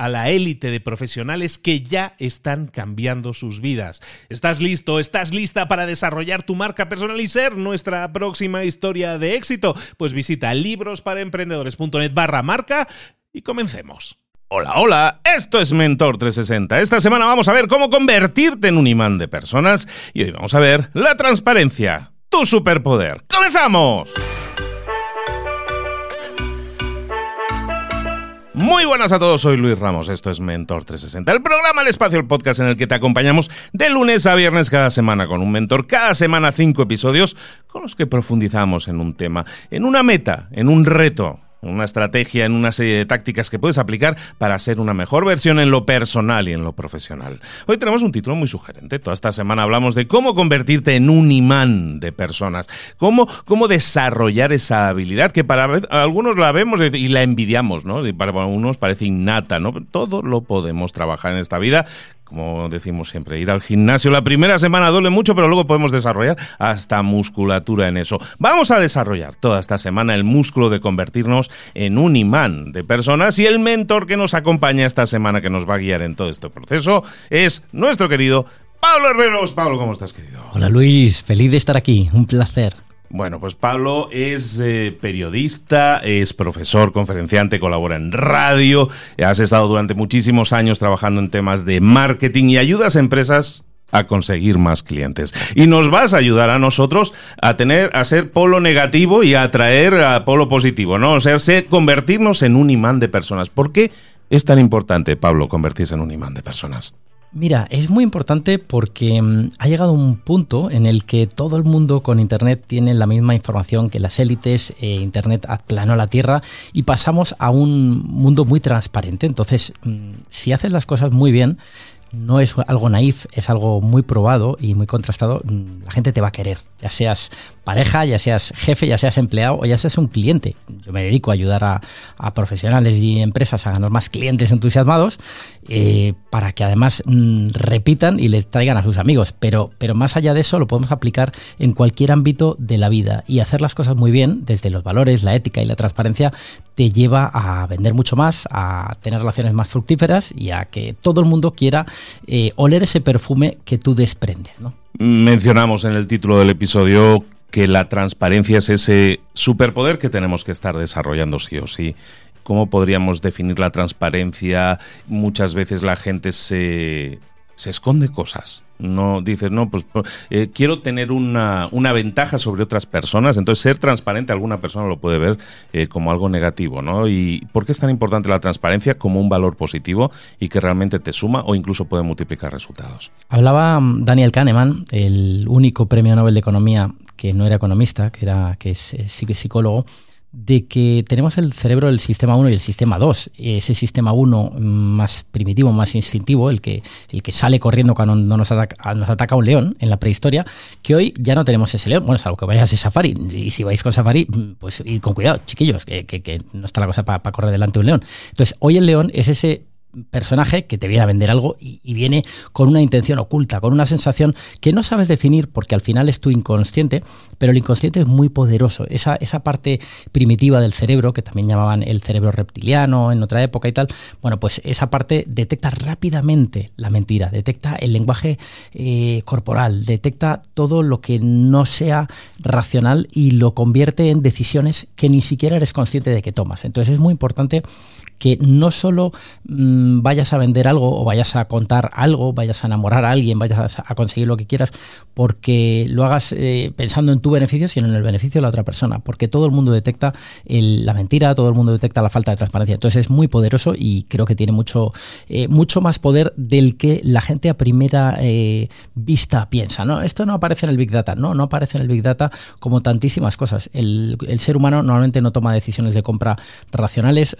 a la élite de profesionales que ya están cambiando sus vidas. ¿Estás listo? ¿Estás lista para desarrollar tu marca personal y ser nuestra próxima historia de éxito? Pues visita librosparaemprendedores.net barra marca y comencemos. Hola, hola, esto es Mentor 360. Esta semana vamos a ver cómo convertirte en un imán de personas y hoy vamos a ver la transparencia, tu superpoder. ¡Comenzamos! Muy buenas a todos, soy Luis Ramos, esto es Mentor 360, el programa El Espacio, el podcast en el que te acompañamos de lunes a viernes cada semana con un mentor, cada semana cinco episodios con los que profundizamos en un tema, en una meta, en un reto, una estrategia, en una serie de tácticas que puedes aplicar para ser una mejor versión en lo personal y en lo profesional. Hoy tenemos un título muy sugerente. Toda esta semana hablamos de cómo convertirte en un imán de personas, cómo, cómo desarrollar esa habilidad que para algunos la vemos y la envidiamos, ¿no? Y para algunos parece innata, ¿no? Todo lo podemos trabajar en esta vida como decimos siempre, ir al gimnasio la primera semana duele mucho, pero luego podemos desarrollar hasta musculatura en eso. Vamos a desarrollar toda esta semana el músculo de convertirnos en un imán de personas y el mentor que nos acompaña esta semana, que nos va a guiar en todo este proceso, es nuestro querido Pablo Herreros. Pablo, ¿cómo estás, querido? Hola Luis, feliz de estar aquí, un placer. Bueno, pues Pablo es eh, periodista, es profesor, conferenciante, colabora en radio, has estado durante muchísimos años trabajando en temas de marketing y ayudas a empresas a conseguir más clientes. Y nos vas a ayudar a nosotros a tener, a ser polo negativo y a atraer a polo positivo, ¿no? O sea, convertirnos en un imán de personas. ¿Por qué es tan importante, Pablo, convertirse en un imán de personas? Mira, es muy importante porque mm, ha llegado un punto en el que todo el mundo con Internet tiene la misma información que las élites, eh, Internet aplanó la Tierra y pasamos a un mundo muy transparente. Entonces, mm, si haces las cosas muy bien, no es algo naif, es algo muy probado y muy contrastado, mm, la gente te va a querer, ya seas pareja, ya seas jefe, ya seas empleado o ya seas un cliente. Yo me dedico a ayudar a, profesionales y empresas a ganar más clientes entusiasmados eh, para que además mm, repitan y les traigan a sus amigos. Pero, pero más allá de eso lo podemos aplicar en cualquier ámbito de la vida y hacer las cosas muy bien, desde los valores, la ética y la transparencia, te lleva a vender mucho más, a tener relaciones más fructíferas y a que todo el mundo quiera eh, oler ese perfume que tú desprendes. Mencionamos en el título del episodio que la transparencia es ese superpoder que tenemos que estar desarrollando sí o sí. ¿Cómo podríamos definir la transparencia? Muchas veces la gente se, se esconde cosas. No dices, no, pues eh, quiero tener una, una, ventaja sobre otras personas. Entonces, ser transparente, alguna persona lo puede ver eh, como algo negativo, ¿no? ¿Y por qué es tan importante la transparencia como un valor positivo y que realmente te suma o incluso puede multiplicar resultados? Hablaba mm, Daniel Kahneman, el único premio Nobel de Economía que no era economista, que, era, que es, psicólogo, de que tenemos el cerebro del sistema 1 y el sistema 2. Ese sistema 1 más primitivo, más instintivo, el que, el que sale corriendo cuando nos ataca, nos ataca un león en la prehistoria, que hoy ya no tenemos ese león. Bueno, es algo que vayas de safari. Y si vais con safari, pues ir con cuidado, chiquillos, que, no está la cosa para correr delante de un león. Entonces, hoy el león es ese personaje que te viene a vender algo y, viene con una intención oculta, con una sensación que no sabes definir porque al final es tu inconsciente, pero el inconsciente es muy poderoso. Esa, esa parte primitiva del cerebro, que también llamaban el cerebro reptiliano en otra época y tal, bueno, pues esa parte detecta rápidamente la mentira, detecta el lenguaje eh, corporal, detecta todo lo que no sea racional y lo convierte en decisiones que ni siquiera eres consciente de que tomas. Entonces es muy importante que no solo mm, vayas a vender algo o vayas a contar algo, vayas a enamorar a alguien, vayas a, conseguir lo que quieras, porque lo hagas eh, pensando en tu beneficio, sino en el beneficio de la otra persona, porque todo el mundo detecta la mentira, todo el mundo detecta la falta de transparencia. Entonces es muy poderoso y creo que tiene mucho, eh, mucho más poder del que la gente a primera eh, vista piensa. ¿no? Esto no aparece en el Big Data, no, no aparece en el Big Data como tantísimas cosas. El, el ser humano normalmente no toma decisiones de compra racionales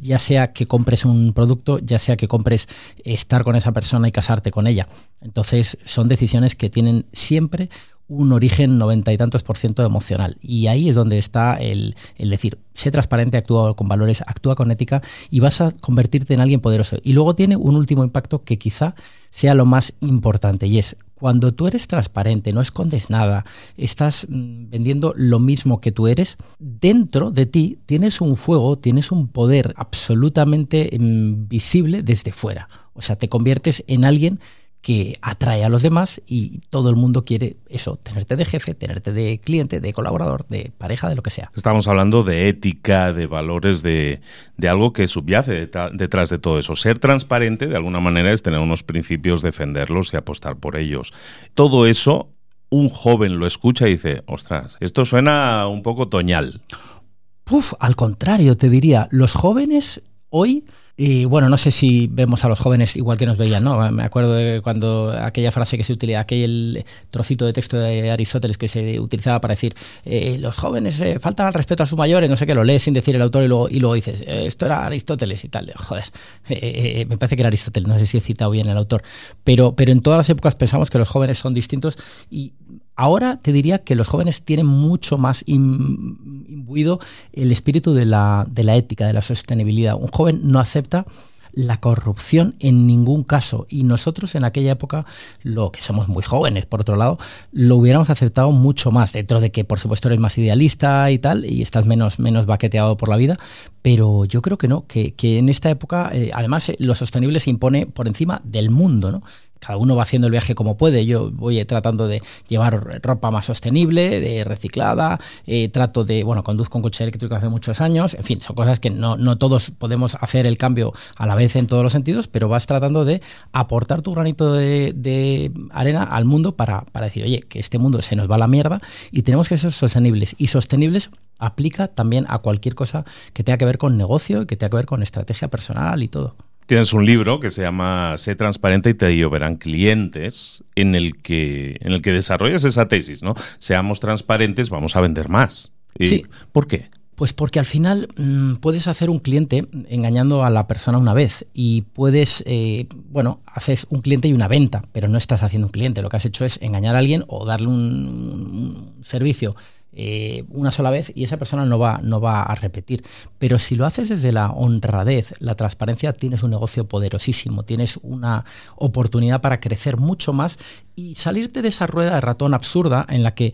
ya sea que compres un producto, ya sea que compres estar con esa persona y casarte con ella. Entonces son decisiones que tienen siempre un origen noventa y tantos por ciento emocional. Y ahí es donde está el, el, decir, sé transparente, actúa con valores, actúa con ética y vas a convertirte en alguien poderoso. Y luego tiene un último impacto que quizá sea lo más importante y es cuando tú eres transparente, no escondes nada, estás mm, vendiendo lo mismo que tú eres, dentro de ti tienes un fuego, tienes un poder absolutamente mm, visible desde fuera. O sea, te conviertes en alguien que atrae a los demás y todo el mundo quiere eso, tenerte de jefe, tenerte de cliente, de colaborador, de pareja, de lo que sea. Estamos hablando de ética, de valores, de, de algo que subyace detrás de todo eso. Ser transparente, de alguna manera, es tener unos principios, defenderlos y apostar por ellos. Todo eso, un joven lo escucha y dice, ostras, esto suena un poco toñal. Puf, al contrario, te diría, los jóvenes hoy y bueno, no sé si vemos a los jóvenes igual que nos veían, ¿no? Me acuerdo de cuando aquella frase que se utiliza, aquel trocito de texto de Aristóteles que se utilizaba para decir, eh, los jóvenes eh, faltan al respeto a sus mayores, no sé qué, lo lees sin decir el autor y luego, y luego dices, eh, esto era Aristóteles y tal. Joder, me parece que era Aristóteles, no sé si he citado bien el autor, pero, pero en todas las épocas pensamos que los jóvenes son distintos y Ahora te diría que los jóvenes tienen mucho más imbuido el espíritu de la, de la ética, de la sostenibilidad. Un joven no acepta la corrupción en ningún caso. Y nosotros en aquella época, lo que somos muy jóvenes, por otro lado, lo hubiéramos aceptado mucho más, dentro de que por supuesto eres más idealista y tal, y estás menos, menos baqueteado por la vida, pero yo creo que no, que, en esta época, eh, además, eh, lo sostenible se impone por encima del mundo, ¿no? Cada uno va haciendo el viaje como puede. Yo voy tratando de llevar ropa más sostenible, de reciclada, eh, trato de, bueno, conduzco un coche eléctrico hace muchos años, en fin, son cosas que no, no, todos podemos hacer el cambio a la vez en todos los sentidos, pero vas tratando de aportar tu granito de, arena al mundo para, para decir, oye, que este mundo se nos va a la mierda y tenemos que ser sostenibles. Y sostenibles aplica también a cualquier cosa que tenga que ver con negocio y que tenga que ver con estrategia personal y todo. Tienes un libro que se llama Sé transparente y te lloverán clientes, en el que, en el que desarrollas esa tesis, ¿no? Seamos transparentes, vamos a vender más. sí. ¿Por qué? Pues porque al final mm, puedes hacer un cliente engañando a la persona una vez y puedes, eh, bueno, haces un cliente y una venta, pero no estás haciendo un cliente. Lo que has hecho es engañar a alguien o darle un servicio eh, una sola vez y esa persona no va, no va a repetir. Pero si lo haces desde la honradez, la transparencia, tienes un negocio poderosísimo, tienes una oportunidad para crecer mucho más y salirte de esa rueda de ratón absurda en la que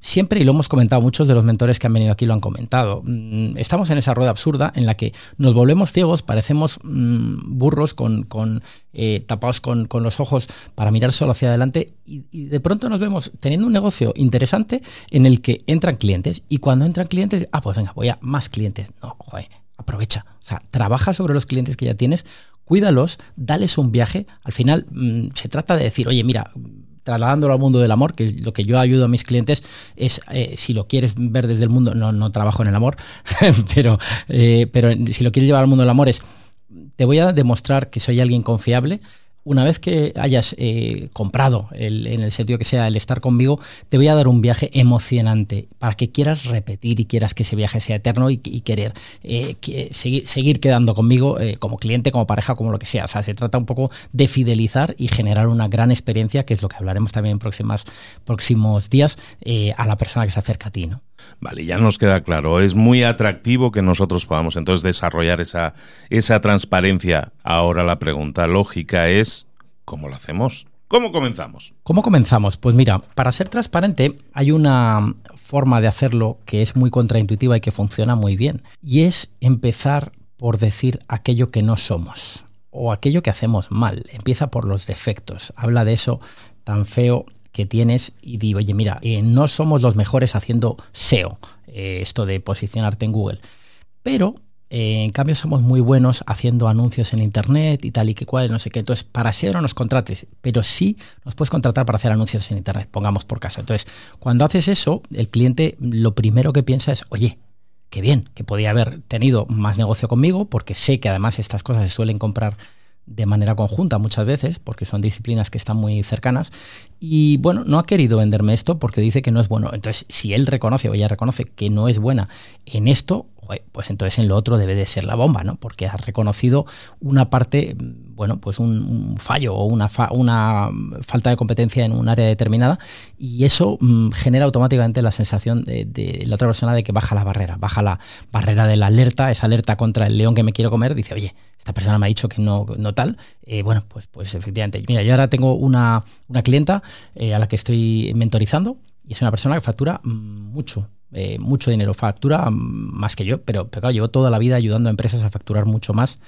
siempre, y lo hemos comentado, muchos de los mentores que han venido aquí lo han comentado, mm, estamos en esa rueda absurda en la que nos volvemos ciegos, parecemos mm, burros con, eh, tapados con, los ojos para mirar solo hacia adelante y, de pronto nos vemos teniendo un negocio interesante en el que entran clientes y cuando entran clientes, ah, pues venga, voy a más clientes. No, joder, aprovecha. O sea, trabaja sobre los clientes que ya tienes, cuídalos, dales un viaje. Al final mm, se trata de decir, oye, mira, trasladándolo al mundo del amor, que lo que yo ayudo a mis clientes es, eh, si lo quieres ver desde el mundo, no, no trabajo en el amor, pero, eh, pero si lo quieres llevar al mundo del amor es, te voy a demostrar que soy alguien confiable, una vez que hayas eh, comprado en el sitio que sea el estar conmigo, te voy a dar un viaje emocionante para que quieras repetir y quieras que ese viaje sea eterno y, querer eh, seguir, seguir, quedando conmigo eh, como cliente, como pareja, como lo que sea. O sea, se trata un poco de fidelizar y generar una gran experiencia, que es lo que hablaremos también en próximas, próximos días, a la persona que se acerca a ti. ¿no? Vale, ya nos queda claro. Es muy atractivo que nosotros podamos entonces desarrollar esa, esa transparencia. Ahora la pregunta lógica es, ¿cómo lo hacemos? ¿Cómo comenzamos? ¿Cómo comenzamos? Pues mira, para ser transparente hay una forma de hacerlo que es muy contraintuitiva y que funciona muy bien. Y es empezar por decir aquello que no somos o aquello que hacemos mal. Empieza por los defectos. Habla de eso tan feo que tienes y digo, oye, mira, eh, no somos los mejores haciendo SEO, eh, esto de posicionarte en Google, pero eh, en cambio somos muy buenos haciendo anuncios en Internet y tal y que cual, no sé qué. Entonces, para SEO no nos contrates, pero sí nos puedes contratar para hacer anuncios en Internet, pongamos por caso. Entonces, cuando haces eso, el cliente lo primero que piensa es, oye, qué bien, que podía haber tenido más negocio conmigo, porque sé que además estas cosas se suelen comprar de manera conjunta muchas veces, porque son disciplinas que están muy cercanas, y bueno, no ha querido venderme esto porque dice que no es bueno. Entonces, si él reconoce o ella reconoce que no es buena en esto, pues entonces en lo otro debe de ser la bomba, ¿no? Porque ha reconocido una parte, bueno, pues un, fallo o una, una falta de competencia en un área determinada y eso mm, genera automáticamente la sensación de, la otra persona de que baja la barrera, baja la barrera de la alerta, esa alerta contra el león que me quiero comer, dice, oye, esta persona me ha dicho que no, no tal, eh, bueno, pues, pues efectivamente, mira, yo ahora tengo una, clienta eh, a la que estoy mentorizando y es una persona que factura mm, mucho, eh, mucho dinero, factura más que yo, pero, pero claro, llevo toda la vida ayudando a empresas a facturar mucho más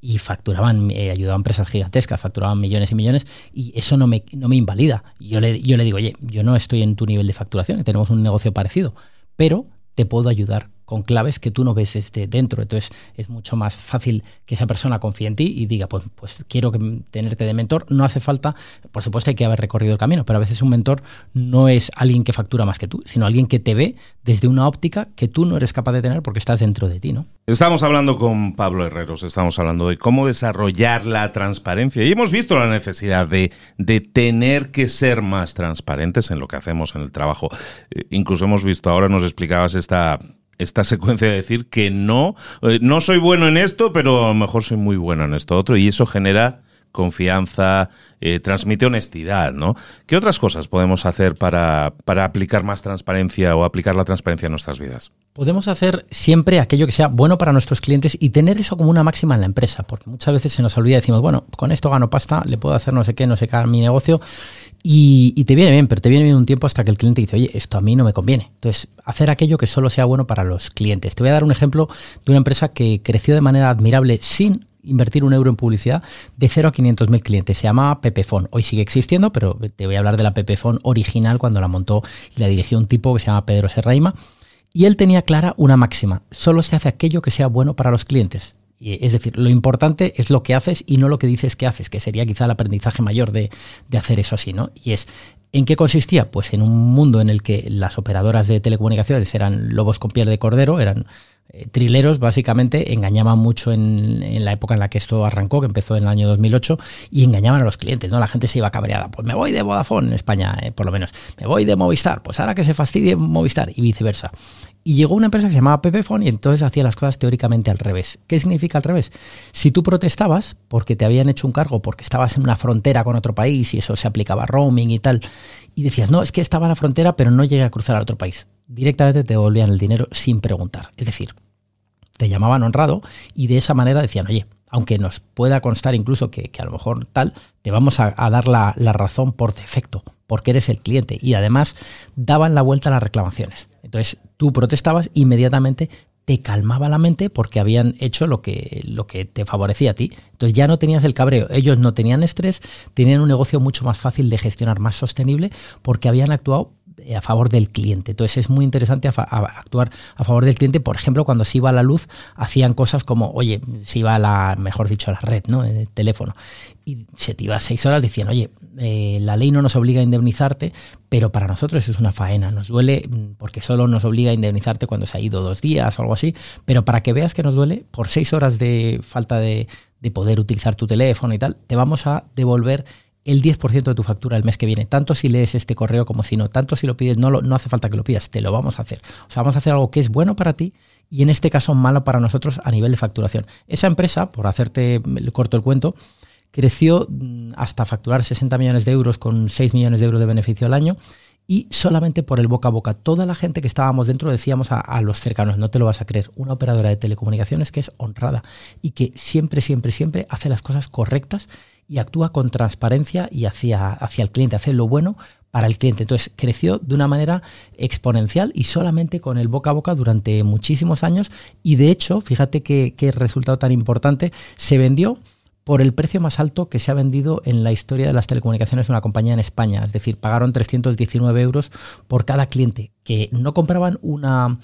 y facturaban, ayudado a empresas gigantescas, facturaban millones y millones y eso no me, no me invalida. Yo le, yo le digo, oye, yo no estoy en tu nivel de facturación, tenemos un negocio parecido, pero te puedo ayudar con claves que tú no ves este dentro. Entonces es mucho más fácil que esa persona confíe en ti y diga, pues, pues quiero que, tenerte de mentor. No hace falta, por supuesto hay que haber recorrido el camino, pero a veces un mentor no es alguien que factura más que tú, sino alguien que te ve desde una óptica que tú no eres capaz de tener porque estás dentro de ti, ¿no? Estamos hablando con Pablo Herreros, estamos hablando de cómo desarrollar la transparencia y hemos visto la necesidad de, de tener que ser más transparentes en lo que hacemos en el trabajo. Eh, incluso hemos visto, ahora nos explicabas esta esta secuencia de decir que no, eh, no soy bueno en esto, pero a lo mejor soy muy bueno en esto otro, y eso genera confianza, eh, transmite honestidad, ¿no? ¿Qué otras cosas podemos hacer para, para, aplicar más transparencia o aplicar la transparencia en nuestras vidas? Podemos hacer siempre aquello que sea bueno para nuestros clientes y tener eso como una máxima en la empresa, porque muchas veces se nos olvida, decimos, bueno, con esto gano pasta, le puedo hacer no sé qué, no sé qué a mi negocio, y, te viene bien, pero te viene bien un tiempo hasta que el cliente dice, oye, esto a mí no me conviene. Entonces, hacer aquello que solo sea bueno para los clientes. Te voy a dar un ejemplo de una empresa que creció de manera admirable sin invertir un euro en publicidad de 0 a 500 mil clientes. Se llamaba Pepefon. Hoy sigue existiendo, pero te voy a hablar de la Pepefon original cuando la montó y la dirigió un tipo que se llama Pedro Serraima. Y él tenía clara una máxima. Solo se hace aquello que sea bueno para los clientes. Es decir, lo importante es lo que haces y no lo que dices que haces, que sería quizá el aprendizaje mayor de, hacer eso así, ¿no? Y es, ¿en qué consistía? Pues en un mundo en el que las operadoras de telecomunicaciones eran lobos con piel de cordero, eran eh, trileros, básicamente, engañaban mucho en, la época en la que esto arrancó, que empezó en el año 2008, y engañaban a los clientes, ¿no? La gente se iba cabreada, pues me voy de Vodafone en España, eh, por lo menos, me voy de Movistar, pues ahora que se fastidie Movistar, y viceversa. Y llegó una empresa que se llamaba Pepefon y entonces hacía las cosas teóricamente al revés. ¿Qué significa al revés? Si tú protestabas porque te habían hecho un cargo, porque estabas en una frontera con otro país y eso se aplicaba roaming y tal, y decías, no, es que estaba en la frontera pero no llegué a cruzar al otro país, directamente te devolvían el dinero sin preguntar. Es decir, te llamaban honrado y de esa manera decían, oye, aunque nos pueda constar incluso que, a lo mejor tal, te vamos a, dar la, la razón por defecto, porque eres el cliente. Y además daban la vuelta a las reclamaciones. Entonces tú protestabas, inmediatamente te calmaba la mente porque habían hecho lo que, lo que te favorecía a ti. Entonces ya no tenías el cabreo, ellos no tenían estrés, tenían un negocio mucho más fácil de gestionar, más sostenible, porque habían actuado a favor del cliente. Entonces es muy interesante actuar a favor del cliente. Por ejemplo, cuando se iba a la luz, hacían cosas como, oye, se iba la, mejor dicho, la red, ¿no? El teléfono. Y se te iba seis horas, decían, oye, eh, la ley no nos obliga a indemnizarte, pero para nosotros es una faena. Nos duele mm, porque solo nos obliga a indemnizarte cuando se ha ido dos días o algo así. Pero para que veas que nos duele, por seis horas de falta de poder utilizar tu teléfono y tal, te vamos a devolver el 10% de tu factura el mes que viene, tanto si lees este correo como si no, tanto si lo pides, no, no hace falta que lo pidas, te lo vamos a hacer. O sea, vamos a hacer algo que es bueno para ti y en este caso malo para nosotros a nivel de facturación. Esa empresa, por hacerte el corto el cuento, creció mm, hasta facturar 60 millones de euros con 6 millones de euros de beneficio al año y solamente por el boca a boca. Toda la gente que estábamos dentro decíamos a, a, los cercanos, no te lo vas a creer, una operadora de telecomunicaciones que es honrada y que siempre, siempre, siempre hace las cosas correctas y actúa con transparencia y hacia, hacia el cliente, hace lo bueno para el cliente. Entonces creció de una manera exponencial y solamente con el boca a boca durante muchísimos años y de hecho, fíjate qué, qué resultado tan importante, se vendió por el precio más alto que se ha vendido en la historia de las telecomunicaciones de una compañía en España. Es decir, pagaron 319 euros por cada cliente, que no compraban una,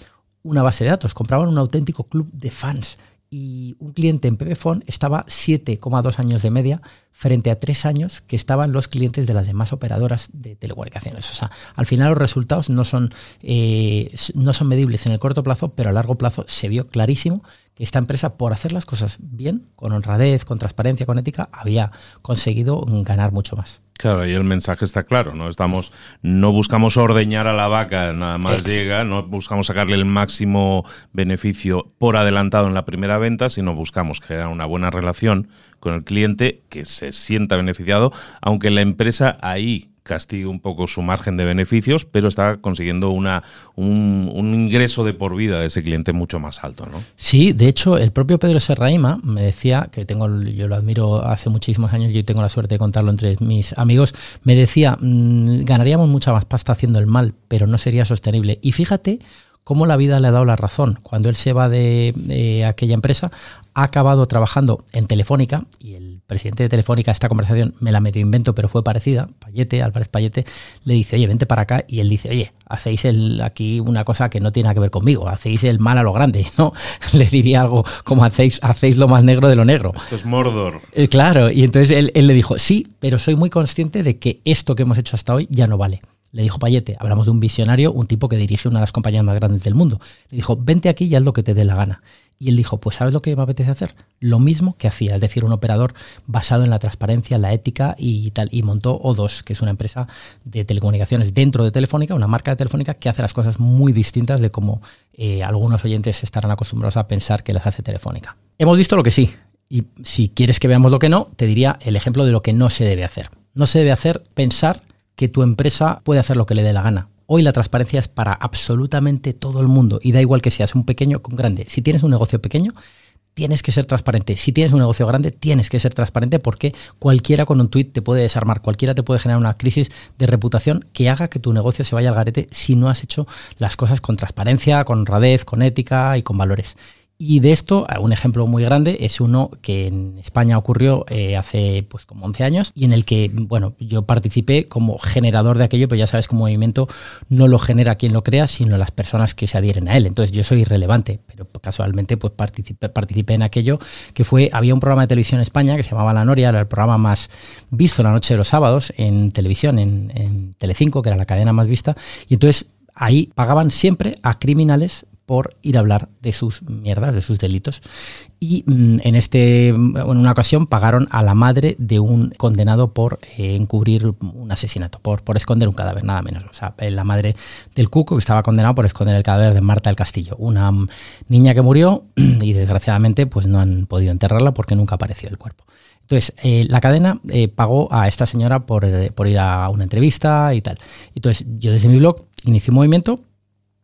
una base de datos, compraban un auténtico club de fans y un cliente en PBFON estaba 7,2 años de media frente a 3 años que estaban los clientes de las demás operadoras de telecomunicaciones. O sea, al final los resultados no son, eh, no son medibles en el corto plazo, pero a largo plazo se vio clarísimo esta empresa, por hacer las cosas bien, con honradez, con transparencia, con ética, había conseguido ganar mucho más. Claro, y el mensaje está claro, ¿no? Estamos, no buscamos ordeñar a la vaca, nada más llega, no buscamos sacarle el máximo beneficio por adelantado en la primera venta, sino buscamos crear una buena relación con el cliente que se sienta beneficiado, aunque la empresa ahí castigue un poco su margen de beneficios, pero está consiguiendo una, un, ingreso de por vida de ese cliente mucho más alto, ¿no? Sí, de hecho, el propio Pedro Serraima me decía, que tengo, yo lo admiro hace muchísimos años, yo tengo la suerte de contarlo entre mis amigos, me decía, mm, ganaríamos mucha más pasta haciendo el mal, pero no sería sostenible. Y fíjate cómo la vida le ha dado la razón. Cuando él se va de, aquella empresa, ha acabado trabajando en Telefónica y el presidente de Telefónica, esta conversación me la medio invento, pero fue parecida, Payete, Álvarez Payete, le dice, oye, vente para acá y él dice, oye, hacéis el, aquí una cosa que no tiene nada que ver conmigo, hacéis el mal a lo grande, ¿no? Le diría algo como hacéis, hacéis lo más negro de lo negro. Esto es Mordor. Eh, claro, y entonces él, él le dijo, sí, pero soy muy consciente de que esto que hemos hecho hasta hoy ya no vale le dijo Payete, hablamos de un visionario, un tipo que dirige una de las compañías más grandes del mundo. Le dijo, vente aquí y haz lo que te dé la gana. Y él dijo, pues ¿sabes lo que me apetece hacer? Lo mismo que hacía, es decir, un operador basado en la transparencia, la ética y tal. Y montó O2, que es una empresa de telecomunicaciones dentro de Telefónica, una marca de Telefónica que hace las cosas muy distintas de como eh, algunos oyentes estarán acostumbrados a pensar que las hace Telefónica. Hemos visto lo que sí. Y si quieres que veamos lo que no, te diría el ejemplo de lo que no se debe hacer. No se debe hacer pensar que tu empresa puede hacer lo que le dé la gana. Hoy la transparencia es para absolutamente todo el mundo y da igual que seas un pequeño o un grande. Si tienes un negocio pequeño, tienes que ser transparente. Si tienes un negocio grande, tienes que ser transparente porque cualquiera con un tweet te puede desarmar, cualquiera te puede generar una crisis de reputación que haga que tu negocio se vaya al garete si no has hecho las cosas con transparencia, con honradez, con ética y con valores. Y de esto, un ejemplo muy grande es uno que en España ocurrió eh, hace pues como 11 años y en el que, bueno, yo participé como generador de aquello, pero ya sabes que un movimiento no lo genera quien lo crea, sino las personas que se adhieren a él. Entonces yo soy irrelevante, pero casualmente pues participé, participé en aquello que fue, había un programa de televisión en España que se llamaba La Noria, era el programa más visto la noche de los sábados en televisión, en, en Telecinco, que era la cadena más vista, y entonces ahí pagaban siempre a criminales por ir a hablar de sus mierdas, de sus delitos. Y mm, en, este, en una ocasión pagaron a la madre de un condenado por eh, encubrir un asesinato, por, por esconder un cadáver, nada menos. O sea, la madre del Cuco que estaba condenado por esconder el cadáver de Marta del Castillo, una mm, niña que murió y desgraciadamente pues no han podido enterrarla porque nunca apareció el cuerpo. Entonces, eh, la cadena eh, pagó a esta señora por, por ir a una entrevista y tal. Entonces, yo desde mi blog inicié un movimiento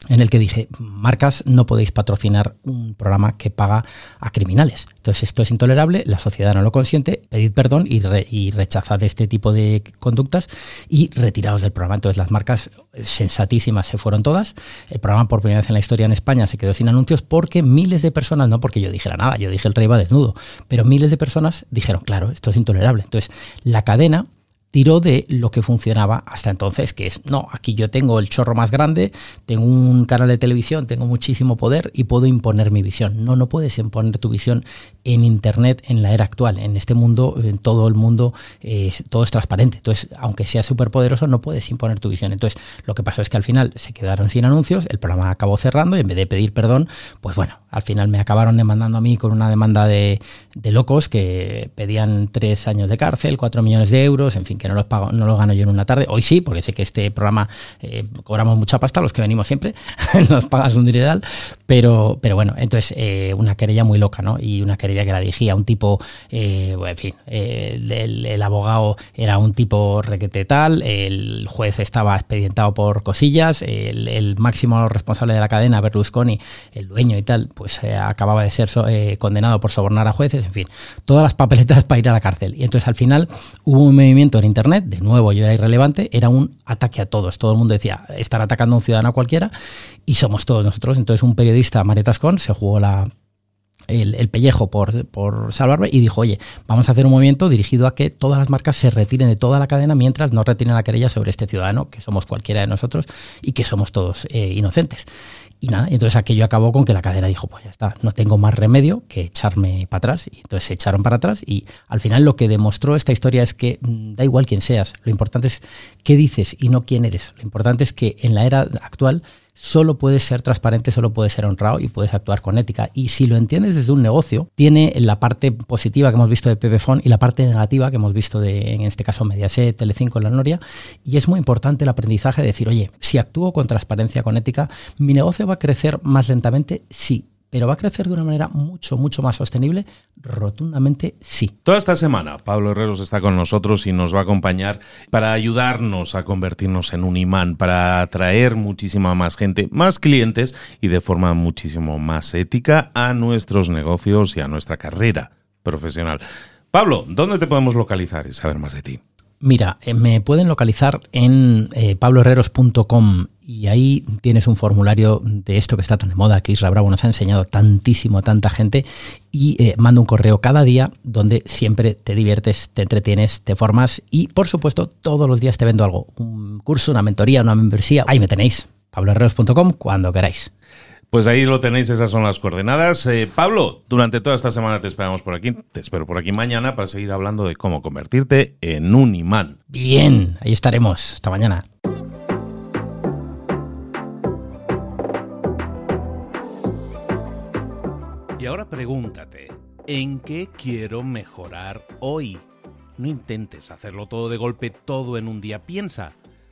en el que dije, marcas, no podéis patrocinar un programa que paga a criminales. Entonces esto es intolerable, la sociedad no lo consiente, pedid perdón y, y rechazad este tipo de conductas y retiraos del programa. Entonces las marcas sensatísimas se fueron todas. El programa por primera vez en la historia en España se quedó sin anuncios porque miles de personas, no porque yo dijera nada, yo dije el rey va desnudo, pero miles de personas dijeron, claro, esto es intolerable. Entonces la cadena tiró de lo que funcionaba hasta entonces, que es, no, aquí yo tengo el chorro más grande, tengo un canal de televisión, tengo muchísimo poder y puedo imponer mi visión. No, no puedes imponer tu visión en Internet en la era actual. En este mundo, en todo el mundo, eh, todo es transparente. Entonces, aunque sea súper poderoso, no puedes imponer tu visión. Entonces, lo que pasó es que al final se quedaron sin anuncios, el programa acabó cerrando y en vez de pedir perdón, pues bueno, al final me acabaron demandando a mí con una demanda de, de locos que pedían tres años de cárcel, cuatro millones de euros, en fin, que no los pago, no los gano yo en una tarde. Hoy sí, porque sé que este programa eh, cobramos mucha pasta, los que venimos siempre, nos pagas un dineral, pero, pero bueno, entonces eh, una querella muy loca, ¿no? Y una querella que la dirigía un tipo, eh, bueno, en fin, el, abogado era un tipo requete tal, el juez estaba expedientado por cosillas, el, el máximo responsable de la cadena, Berlusconi, el dueño y tal, pues acababa de ser condenado por sobornar a jueces, en fin, todas las papeletas para ir a la cárcel. Y entonces al final hubo un movimiento en Internet, de nuevo yo era irrelevante, era un ataque a todos. Todo el mundo decía, estar atacando a un ciudadano cualquiera y somos todos nosotros. Entonces un periodista, Maretascon, se jugó la, el, pellejo por, por, salvarme y dijo, oye, vamos a hacer un movimiento dirigido a que todas las marcas se retiren de toda la cadena mientras no retiren la querella sobre este ciudadano, que somos cualquiera de nosotros y que somos todos eh, inocentes. Y nada, entonces aquello acabó con que la cadena dijo, pues ya está, no tengo más remedio que echarme para atrás. Y entonces se echaron para atrás y al final lo que demostró esta historia es que mm, da igual quién seas, lo importante es qué dices y no quién eres. Lo importante es que en la era actual solo puedes ser transparente, solo puedes ser honrado y puedes actuar con ética. Y si lo entiendes desde un negocio, tiene la parte positiva que hemos visto de Pepefon y la parte negativa que hemos visto de, en este caso, Mediaset, Telecinco, La Noria. Y es muy importante el aprendizaje de decir, oye, si actúo con transparencia, con ética, ¿mi negocio va a crecer más lentamente? Sí pero va a crecer de una manera mucho, mucho más sostenible? Rotundamente sí. Toda esta semana Pablo Herreros está con nosotros y nos va a acompañar para ayudarnos a convertirnos en un imán, para atraer muchísima más gente, más clientes y de forma muchísimo más ética a nuestros negocios y a nuestra carrera profesional. Pablo, ¿dónde te podemos localizar y saber más de ti? Mira, eh, me pueden localizar en eh, pabloherreros.com y ahí tienes un formulario de esto que está tan de moda, que Isra Bravo nos ha enseñado tantísimo a tanta gente y eh, mando un correo cada día donde siempre te diviertes, te entretienes, te formas y por supuesto todos los días te vendo algo, un curso, una mentoría, una membresía, ahí me tenéis, pabloherreros.com cuando queráis. Pues ahí lo tenéis, esas son las coordenadas. Eh, Pablo, durante toda esta semana te esperamos por aquí, te espero por aquí mañana para seguir hablando de cómo convertirte en un imán. Bien, ahí estaremos. Hasta mañana. Y ahora pregúntate, ¿en qué quiero mejorar hoy? No intentes hacerlo todo de golpe, todo en un día. Piensa.